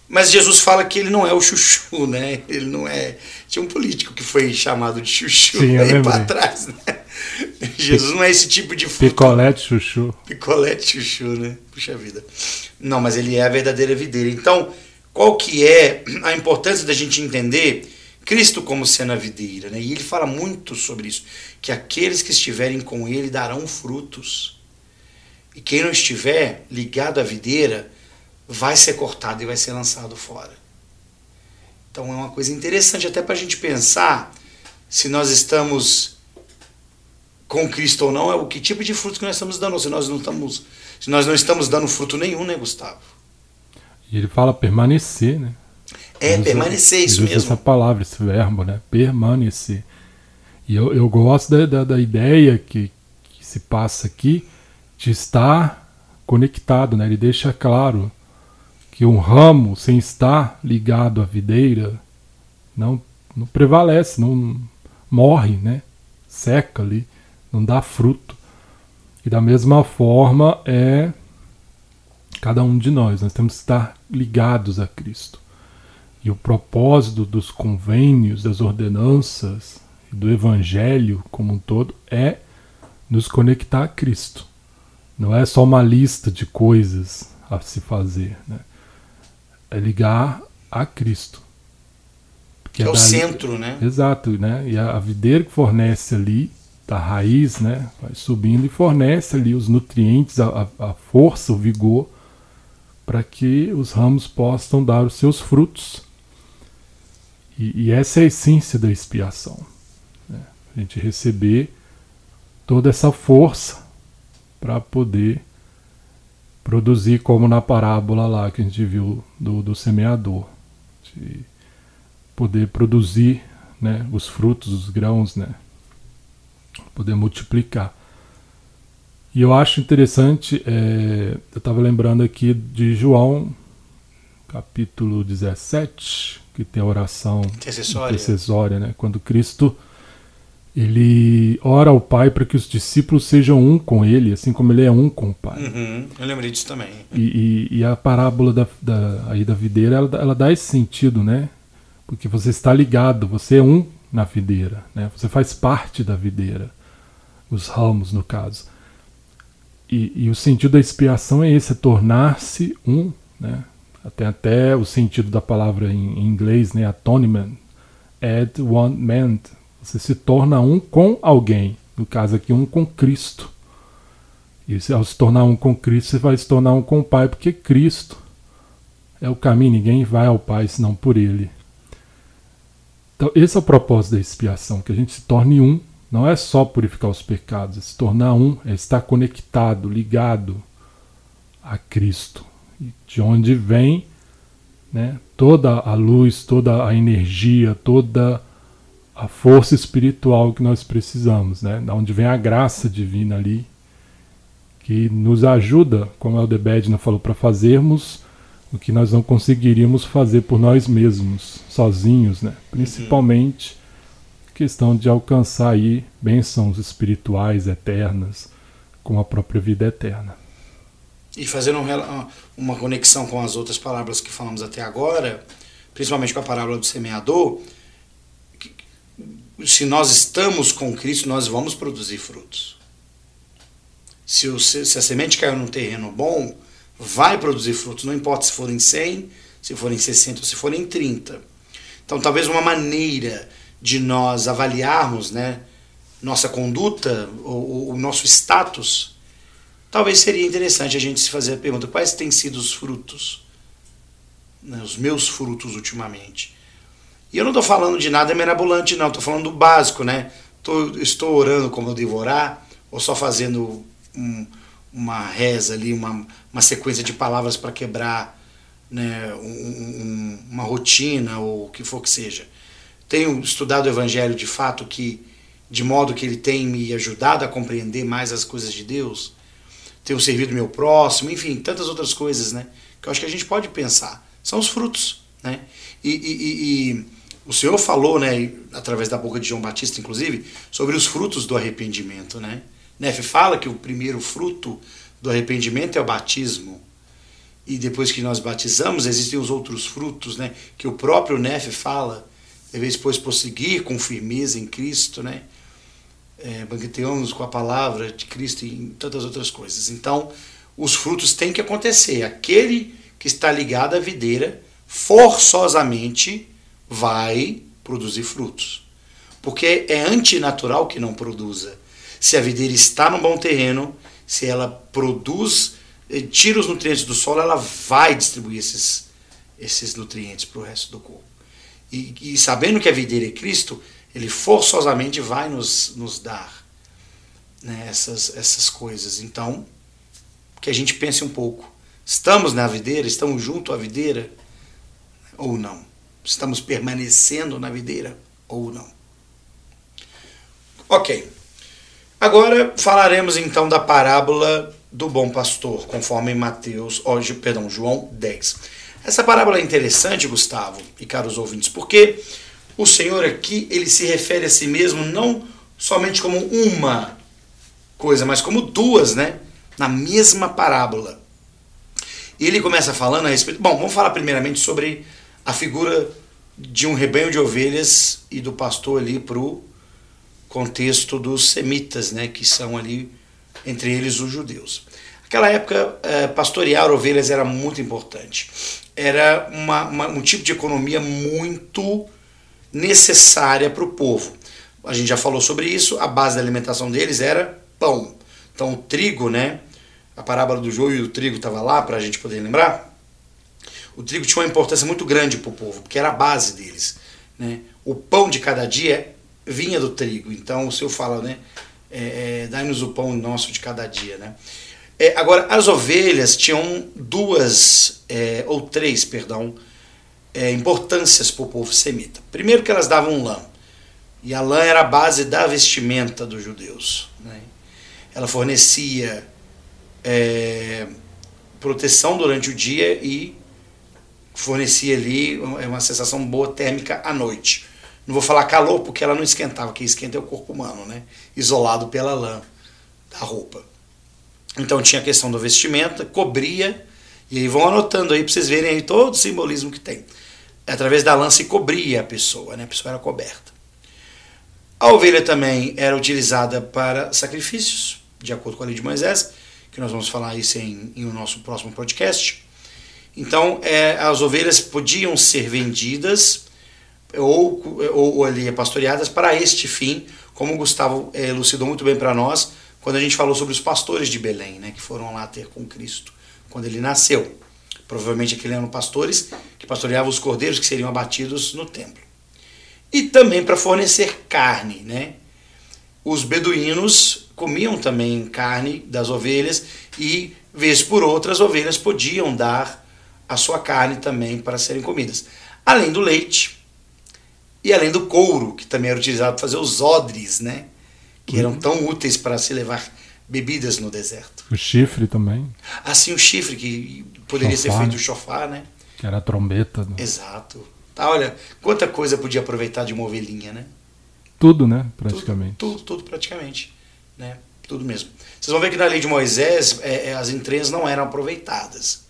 mas Jesus fala que ele não é o chuchu, né? Ele não é. Tinha um político que foi chamado de chuchu Sim, aí para trás, né? Jesus não é esse tipo de fruta. Picolé de chuchu. Picolé de chuchu, né? Puxa vida. Não, mas ele é a verdadeira videira. Então, qual que é a importância da gente entender Cristo como sendo a videira, né? E ele fala muito sobre isso, que aqueles que estiverem com ele darão frutos. E quem não estiver ligado à videira vai ser cortado e vai ser lançado fora. Então é uma coisa interessante até para a gente pensar se nós estamos com Cristo ou não, é o que tipo de fruto que nós estamos dando, se nós não estamos, se nós não estamos dando fruto nenhum, né, Gustavo? E ele fala permanecer, né? É, usa, permanecer, isso mesmo. essa palavra, esse verbo, né? Permanecer. E eu, eu gosto da, da, da ideia que, que se passa aqui de estar conectado, né? Ele deixa claro que um ramo sem estar ligado à videira não, não prevalece, não morre, né? Seca ali, não dá fruto. E da mesma forma é cada um de nós, nós temos que estar ligados a Cristo. E o propósito dos convênios, das ordenanças, do Evangelho como um todo é nos conectar a Cristo. Não é só uma lista de coisas a se fazer. Né? É ligar a Cristo. Que é, é o centro, né? Exato, né? E a, a videira que fornece ali, da raiz, né? Vai subindo e fornece ali os nutrientes, a, a força, o vigor, para que os ramos possam dar os seus frutos e, e essa é a essência da expiação. Né? A gente receber toda essa força para poder produzir, como na parábola lá que a gente viu do, do semeador. De poder produzir né, os frutos, os grãos, né? Poder multiplicar. E eu acho interessante, é, eu estava lembrando aqui de João, capítulo 17, que tem a oração intercessória, intercessória né? quando Cristo ele ora ao Pai para que os discípulos sejam um com Ele, assim como Ele é um com o Pai. Uhum, eu lembrei disso também. E, e, e a parábola da, da, aí da videira, ela, ela dá esse sentido, né? Porque você está ligado, você é um na videira, né? Você faz parte da videira, os ramos no caso. E, e o sentido da expiação é esse, é tornar-se um, né? Tem até o sentido da palavra em, em inglês, né? Atonement. Add one man. Você se torna um com alguém. No caso aqui, um com Cristo. E ao se tornar um com Cristo, você vai se tornar um com o Pai, porque Cristo é o caminho. Ninguém vai ao Pai senão por Ele. Então, esse é o propósito da expiação, que a gente se torne um. Não é só purificar os pecados, é se tornar um, é estar conectado, ligado a Cristo de onde vem né, toda a luz, toda a energia, toda a força espiritual que nós precisamos, né, da onde vem a graça divina ali, que nos ajuda, como Aldebedna falou, para fazermos o que nós não conseguiríamos fazer por nós mesmos, sozinhos, né? principalmente uhum. questão de alcançar aí bênçãos espirituais eternas, com a própria vida eterna. E fazendo uma conexão com as outras palavras que falamos até agora, principalmente com a parábola do semeador, se nós estamos com Cristo, nós vamos produzir frutos. Se, o, se a semente caiu num terreno bom, vai produzir frutos, não importa se forem 100, se forem 60 ou se forem 30. Então, talvez uma maneira de nós avaliarmos né, nossa conduta, o, o nosso status, Talvez seria interessante a gente se fazer a pergunta: quais têm sido os frutos? Né, os meus frutos ultimamente. E eu não estou falando de nada mirabolante, não, estou falando do básico, né? Tô, estou orando como eu devo orar, ou só fazendo um, uma reza ali, uma, uma sequência de palavras para quebrar né, um, um, uma rotina ou o que for que seja. Tenho estudado o Evangelho de fato que, de modo que ele tem me ajudado a compreender mais as coisas de Deus, tenho servido meu próximo, enfim, tantas outras coisas, né? Que eu acho que a gente pode pensar. São os frutos, né? E, e, e o Senhor falou, né, através da boca de João Batista, inclusive, sobre os frutos do arrependimento, né? Nefe fala que o primeiro fruto do arrependimento é o batismo. E depois que nós batizamos, existem os outros frutos, né? Que o próprio Nefe fala. Deveis, pois, prosseguir com firmeza em Cristo, né? É, banqueteamos com a palavra de Cristo e tantas outras coisas. Então, os frutos têm que acontecer. Aquele que está ligado à videira, forçosamente vai produzir frutos. Porque é antinatural que não produza. Se a videira está no bom terreno, se ela produz, eh, tira os nutrientes do solo, ela vai distribuir esses, esses nutrientes para o resto do corpo. E, e, sabendo que a videira é Cristo, ele forçosamente vai nos, nos dar né, essas, essas coisas. Então, que a gente pense um pouco. Estamos na videira? Estamos junto à videira? Ou não? Estamos permanecendo na videira? Ou não? Ok. Agora falaremos então da parábola do bom pastor, conforme Mateus, hoje, perdão, João 10. Essa parábola é interessante, Gustavo e caros ouvintes, porque o Senhor aqui, ele se refere a si mesmo não somente como uma coisa, mas como duas, né? Na mesma parábola. E ele começa falando a respeito. Bom, vamos falar primeiramente sobre a figura de um rebanho de ovelhas e do pastor ali para o contexto dos semitas, né, que são ali, entre eles, os judeus. Naquela época, é, pastorear ovelhas era muito importante. Era uma, uma, um tipo de economia muito necessária para o povo. A gente já falou sobre isso, a base da alimentação deles era pão. Então, o trigo, né? A parábola do joio e do trigo estava lá para a gente poder lembrar. O trigo tinha uma importância muito grande para o povo, porque era a base deles. Né? O pão de cada dia vinha do trigo. Então o Senhor fala, né? É, é, Dai-nos o pão nosso de cada dia, né? É, agora, as ovelhas tinham duas, é, ou três, perdão, é, importâncias para o povo semita. Primeiro que elas davam lã. E a lã era a base da vestimenta dos judeus. Né? Ela fornecia é, proteção durante o dia e fornecia ali uma sensação boa térmica à noite. Não vou falar calor porque ela não esquentava, que esquenta é o corpo humano, né? Isolado pela lã da roupa. Então tinha a questão do vestimenta, cobria, e aí vão anotando aí para vocês verem aí todo o simbolismo que tem. Através da lã se cobria a pessoa, né? A pessoa era coberta. A ovelha também era utilizada para sacrifícios, de acordo com a lei de Moisés, que nós vamos falar isso em, em o nosso próximo podcast. Então, é, as ovelhas podiam ser vendidas ou, ou, ou ali pastoreadas para este fim, como o Gustavo é, elucidou muito bem para nós quando a gente falou sobre os pastores de Belém, né, que foram lá ter com Cristo quando ele nasceu. Provavelmente aqueles eram pastores que pastoreavam os cordeiros que seriam abatidos no templo. E também para fornecer carne, né? Os beduínos comiam também carne das ovelhas e, vez por outra, as ovelhas podiam dar a sua carne também para serem comidas. Além do leite, e além do couro, que também era utilizado para fazer os odres, né? Que eram uhum. tão úteis para se levar bebidas no deserto. O chifre também. Assim, o chifre, que poderia chofar, ser feito do chofar, né? Que era a trombeta. Né? Exato. Tá, olha, quanta coisa podia aproveitar de uma ovelhinha, né? Tudo, né? Praticamente. Tudo, tudo, tudo praticamente. Né? Tudo mesmo. Vocês vão ver que na lei de Moisés é, é, as entranhas não eram aproveitadas.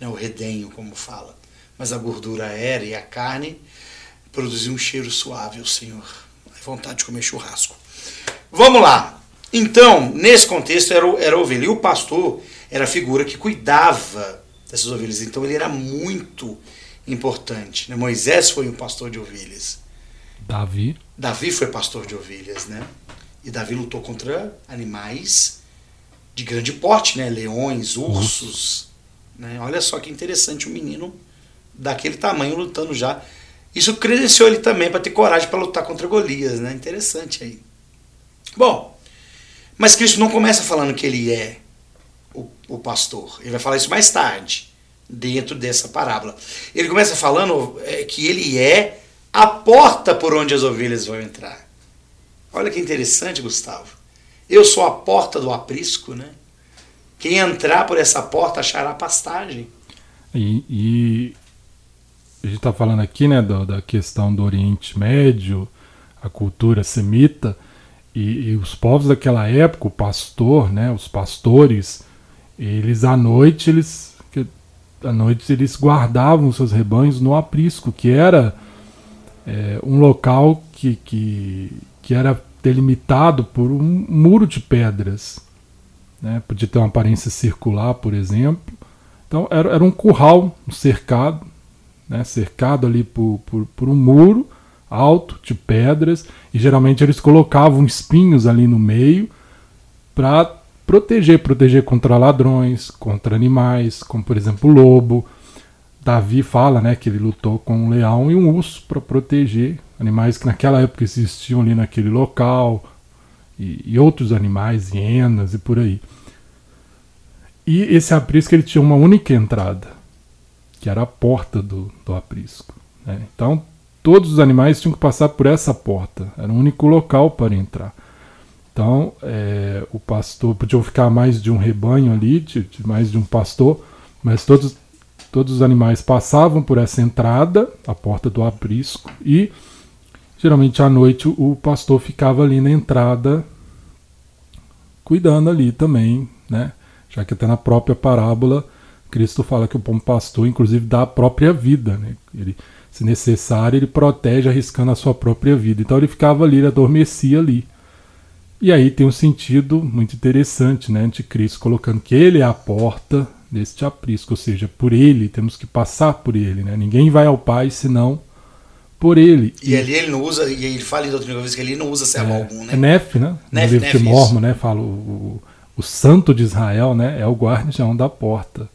Né? O redenho, como fala. Mas a gordura era e a carne produzir um cheiro suave ao Senhor. Vontade de comer churrasco. Vamos lá. Então, nesse contexto, era, era ovelha. E o pastor era a figura que cuidava dessas ovelhas. Então, ele era muito importante. Né? Moisés foi um pastor de ovelhas. Davi. Davi foi pastor de ovelhas, né? E Davi lutou contra animais de grande porte, né? Leões, ursos. Né? Olha só que interessante, um menino daquele tamanho lutando já isso credenciou ele também para ter coragem para lutar contra Golias, né? Interessante aí. Bom, mas Cristo não começa falando que ele é o pastor. Ele vai falar isso mais tarde, dentro dessa parábola. Ele começa falando é, que ele é a porta por onde as ovelhas vão entrar. Olha que interessante, Gustavo. Eu sou a porta do aprisco, né? Quem entrar por essa porta achará pastagem. E, e a gente está falando aqui, né, da, da, questão do Oriente Médio, a cultura semita, e, e, os povos daquela época, o pastor, né, os pastores, eles à noite eles à noite eles guardavam seus rebanhos no aprisco, que era é, um local que, que, que era delimitado por um muro de pedras. Né? Podia ter uma aparência circular, por exemplo. Então era, era um curral, um cercado, né? cercado ali por, por, por um muro alto de pedras, e geralmente eles colocavam espinhos ali no meio para proteger, proteger contra ladrões, contra animais, como por exemplo o lobo. Davi fala, né, que ele lutou com um leão e um urso para proteger animais que naquela época existiam ali naquele local e, e, outros animais, hienas e por aí. E esse aprisco ele tinha uma única entrada, que era a porta do, do aprisco. Né? Então todos os animais tinham que passar por essa porta, era o único local para entrar. Então, é, o pastor podia ficar mais de um rebanho ali, de, de, mais de um pastor, mas todos, todos os animais passavam por essa entrada, a porta do aprisco, e geralmente à noite o pastor ficava ali na entrada, cuidando ali também, né? Já que até na própria parábola Cristo fala que o bom pastor, inclusive, dá a própria vida, né? Ele, se necessário, ele protege arriscando a sua própria vida. Então ele ficava ali, ele adormecia ali. E aí tem um sentido muito interessante, né? Anticristo colocando que ele é a porta deste aprisco, ou seja, por ele temos que passar por ele, né? Ninguém vai ao Pai senão por ele. E, e ali ele não usa, e ele fala em doutrina vez que ele não usa servo é, algum, né? É Nef, né? Nef, no livro Nef, de Mormon, né? Fala o, o, o, santo de Israel, né? É o guardião da porta.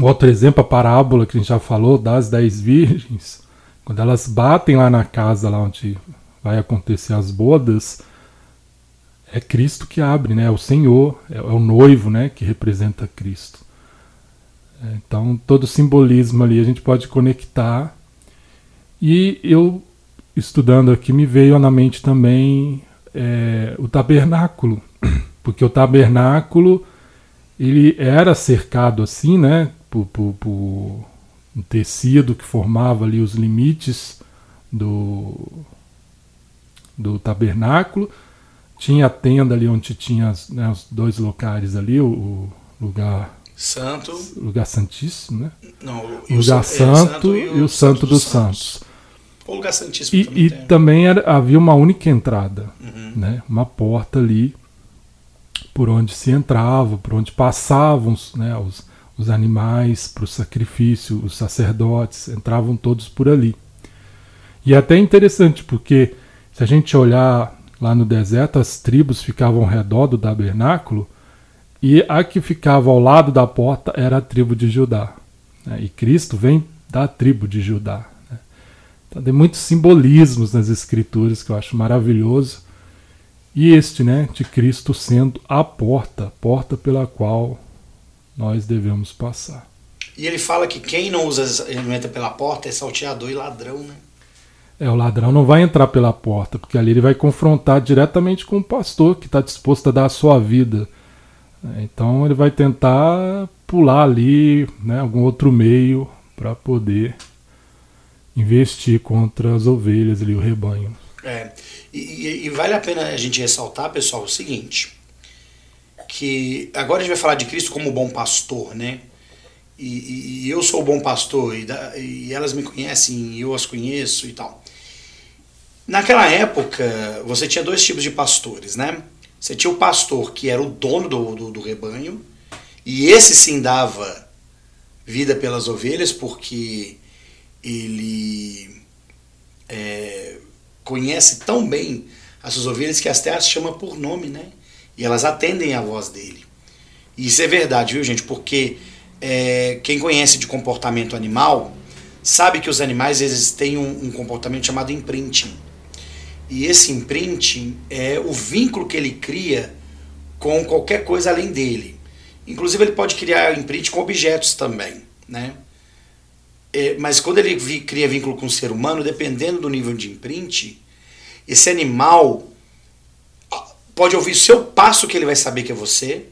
Outro exemplo, a parábola que a gente já falou das dez virgens, quando elas batem lá na casa lá onde vai acontecer as bodas, é Cristo que abre, né? É o Senhor, é, é o noivo, né? Que representa Cristo. Então, todo o simbolismo ali a gente pode conectar. E eu, estudando aqui, me veio na mente também é, o tabernáculo, porque o tabernáculo ele era cercado assim, né? Por, por, por um tecido que formava ali os limites do, do tabernáculo. Tinha a tenda ali onde tinha né, os dois locais ali, o, o lugar santo, lugar santíssimo, né? Não, o lugar o, santo, é, santo, e o, santo, santo dos, santos. santos. O lugar santíssimo e também, e também era, havia uma única entrada, uhum. né? Uma porta ali por onde se entrava, por onde passavam né, os, os animais para o sacrifício, os sacerdotes entravam todos por ali. E é até interessante porque se a gente olhar lá no deserto, as tribos ficavam ao redor do tabernáculo e a que ficava ao lado da porta era a tribo de Judá. Né? E Cristo vem da tribo de Judá. Né? Então tem muitos simbolismos nas escrituras que eu acho maravilhoso. E este, né, de Cristo sendo a porta, porta pela qual nós devemos passar. E ele fala que quem não usa, não entra pela porta é salteador e ladrão, né? É, o ladrão não vai entrar pela porta, porque ali ele vai confrontar diretamente com o pastor que está disposto a dar a sua vida. Então ele vai tentar pular ali, né, algum outro meio para poder investir contra as ovelhas ali, o rebanho. É, e, e, vale a pena a gente ressaltar, pessoal, o seguinte, que agora a gente vai falar de Cristo como bom pastor, né? E, e eu sou o bom pastor e, da, e elas me conhecem e eu as conheço e tal. Naquela época, você tinha dois tipos de pastores, né? Você tinha o pastor que era o dono do, do, do rebanho, e esse sim dava vida pelas ovelhas, porque ele é, conhece tão bem as suas ovelhas que até as chama por nome, né? E elas atendem a voz dele. E isso é verdade, viu, gente? Porque é, quem conhece de comportamento animal sabe que os animais eles têm um, um comportamento chamado imprinting. E esse imprinting é o vínculo que ele cria com qualquer coisa além dele. Inclusive ele pode criar imprint com objetos também, né? É, mas quando ele cria vínculo com o ser humano, dependendo do nível de imprint, esse animal pode ouvir o seu passo que ele vai saber que é você.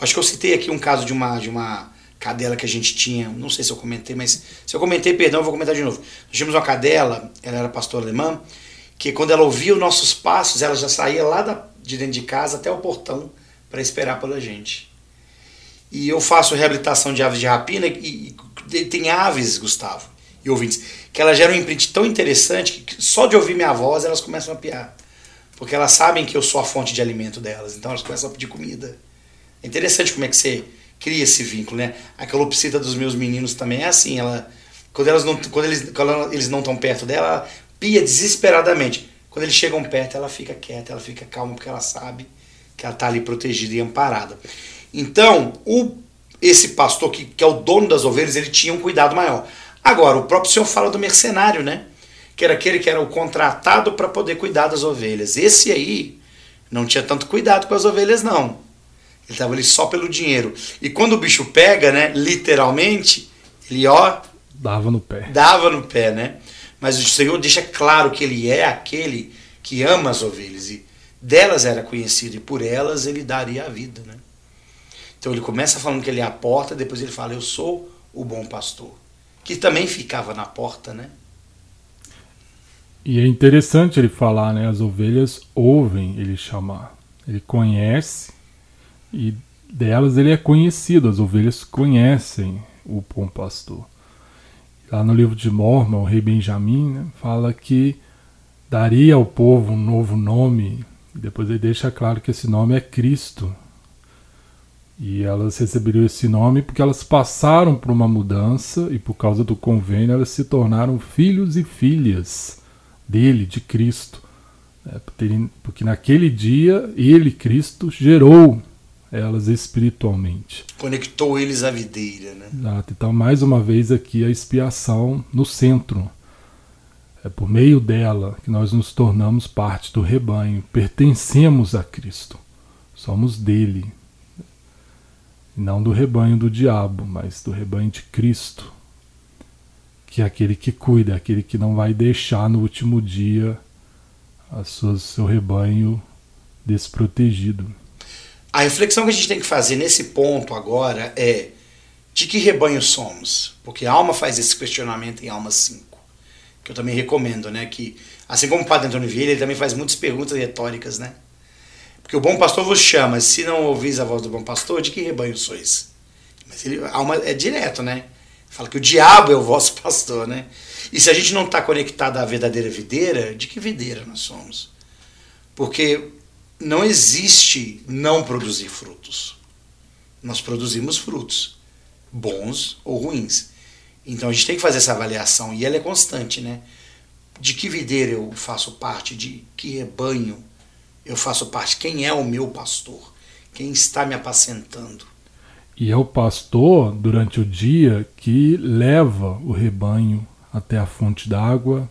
Acho que eu citei aqui um caso de uma, de uma cadela que a gente tinha, não sei se eu comentei, mas se eu comentei, perdão, eu vou comentar de novo. Nós tínhamos uma cadela, ela era pastor alemã, que quando ela ouvia os nossos passos, ela já saía lá da, de dentro de casa até o portão para esperar pela gente. E eu faço reabilitação de aves de rapina e, e tem aves, Gustavo, e ouvintes, que elas geram um imprint tão interessante que só de ouvir minha voz elas começam a piar. Porque elas sabem que eu sou a fonte de alimento delas, então elas começam a pedir comida. É interessante como é que você cria esse vínculo, né? A calopsita dos meus meninos também é assim, ela quando elas não quando eles quando eles não estão perto dela, ela pia desesperadamente. Quando eles chegam perto, ela fica quieta, ela fica calma porque ela sabe que ela está ali protegida e amparada. Então, o esse pastor que, que é o dono das ovelhas, ele tinha um cuidado maior. Agora, o próprio Senhor fala do mercenário, né? Que era aquele que era o contratado para poder cuidar das ovelhas. Esse aí não tinha tanto cuidado com as ovelhas, não. Ele estava ali só pelo dinheiro. E quando o bicho pega, né, literalmente, ele ó. Dava no pé. Dava no pé, né? Mas o Senhor deixa claro que ele é aquele que ama as ovelhas. E delas era conhecido, e por elas ele daria a vida, né? Então ele começa falando que ele é a porta, depois ele fala, eu sou o bom pastor. Que também ficava na porta, né? E é interessante ele falar, né? As ovelhas ouvem ele chamar. Ele conhece e delas ele é conhecido, as ovelhas conhecem o bom pastor. Lá no livro de Mormon, o rei Benjamim né, fala que daria ao povo um novo nome, depois ele deixa claro que esse nome é Cristo. E elas receberam esse nome porque elas passaram por uma mudança e por causa do convênio elas se tornaram filhos e filhas dele, de Cristo. É, porque naquele dia ele, Cristo, gerou elas espiritualmente. Conectou eles à videira, né? Exato. Então, mais uma vez aqui a expiação no centro. É por meio dela que nós nos tornamos parte do rebanho, pertencemos a Cristo, somos dele. Não do rebanho do diabo, mas do rebanho de Cristo, que é aquele que cuida, aquele que não vai deixar no último dia a sua, seu rebanho desprotegido. A reflexão que a gente tem que fazer nesse ponto agora é de que rebanho somos? Porque a alma faz esse questionamento em Alma 5, que eu também recomendo, né? Que, assim como o Padre Antônio Vieira, ele também faz muitas perguntas retóricas, né? Porque o bom pastor vos chama, se não ouvis a voz do bom pastor, de que rebanho sois? Mas ele, alma é direto, né? Fala que o diabo é o vosso pastor, né? E se a gente não está conectado à verdadeira videira, de que videira nós somos? Porque não existe não produzir frutos. Nós produzimos frutos, bons ou ruins. Então a gente tem que fazer essa avaliação e ela é constante, né? De que videira eu faço parte, de que rebanho eu faço parte, quem é o meu pastor, quem está me apacentando. E é o pastor, durante o dia, que leva o rebanho até a fonte d'água,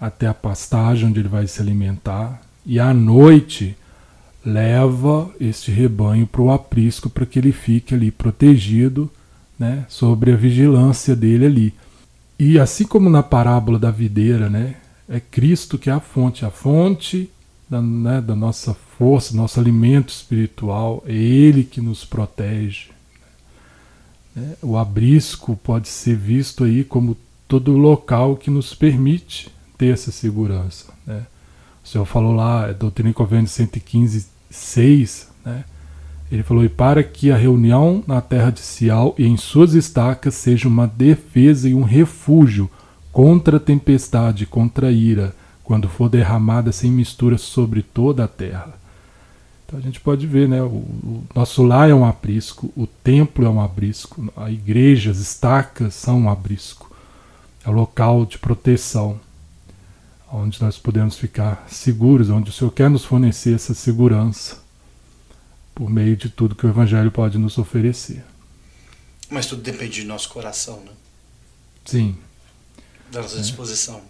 até a pastagem onde ele vai se alimentar, e à noite leva este rebanho para o aprisco para que ele fique ali protegido, né, sobre a vigilância dele ali. E assim como na parábola da videira, né, é Cristo que é a fonte, a fonte da, né, da nossa força, nosso alimento espiritual, é Ele que nos protege. Né. O abrisco pode ser visto aí como todo local que nos permite ter essa segurança. Né. O Senhor falou lá, é Doutrina e Convênio 115, 6, né? Ele falou: E para que a reunião na terra de Sial e em suas estacas seja uma defesa e um refúgio contra a tempestade, contra a ira, quando for derramada sem mistura sobre toda a terra. Então a gente pode ver, né? O, o nosso lar é um aprisco, o templo é um aprisco, a igreja, as estacas são um aprisco. É o local de proteção onde nós podemos ficar seguros, onde o Senhor quer nos fornecer essa segurança por meio de tudo que o Evangelho pode nos oferecer. Mas tudo depende do nosso coração, né? Sim. Da nossa é. disposição.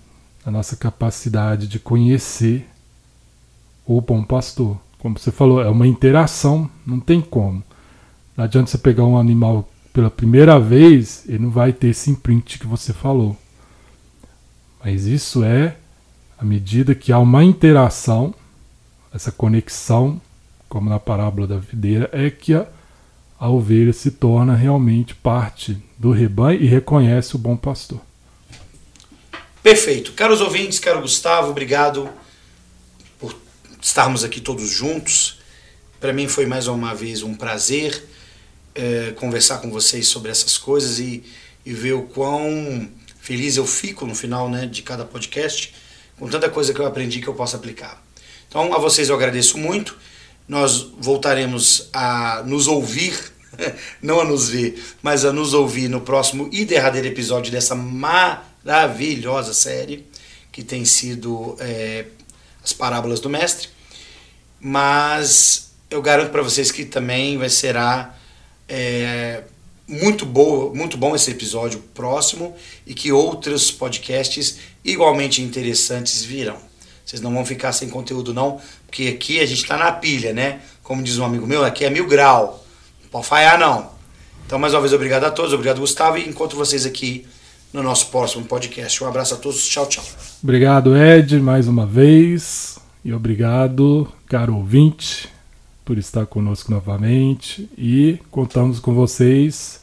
Da nossa capacidade de conhecer o bom pastor. Como você falou, é uma interação, não tem como. Não adianta você pegar um animal pela primeira vez, ele não vai ter esse imprint que você falou. Mas isso é à medida que há uma interação, essa conexão, como na parábola da videira, é que a, a ovelha se torna realmente parte do rebanho e reconhece o bom pastor. Perfeito. Caros ouvintes, caro Gustavo, obrigado estarmos aqui todos juntos. Para mim foi mais uma vez um prazer é, conversar com vocês sobre essas coisas e, e ver o quão feliz eu fico no final né, de cada podcast, com tanta coisa que eu aprendi que eu posso aplicar. Então, a vocês eu agradeço muito. Nós voltaremos a nos ouvir, não a nos ver, mas a nos ouvir no próximo e derradeiro episódio dessa maravilhosa série que tem sido é, as parábolas do mestre. Mas eu garanto para vocês que também vai será é, muito, boa, muito bom esse episódio próximo e que outros podcasts igualmente interessantes virão. Vocês não vão ficar sem conteúdo não, porque aqui a gente está na pilha, né? Como diz um amigo meu, aqui é mil grau. Não pode falhar não. Então, mais uma vez, obrigado a todos, obrigado Gustavo e encontro vocês aqui no nosso próximo podcast. Um abraço a todos, tchau, tchau. Obrigado, Ed, mais uma vez. E obrigado, caro ouvinte por estar conosco novamente e contamos com vocês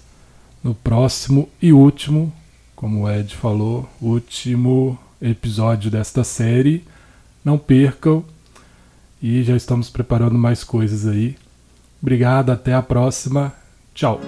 no próximo e último, como o Ed falou, último episódio desta série. Não percam e já estamos preparando mais coisas aí. Obrigado, até a próxima. Tchau.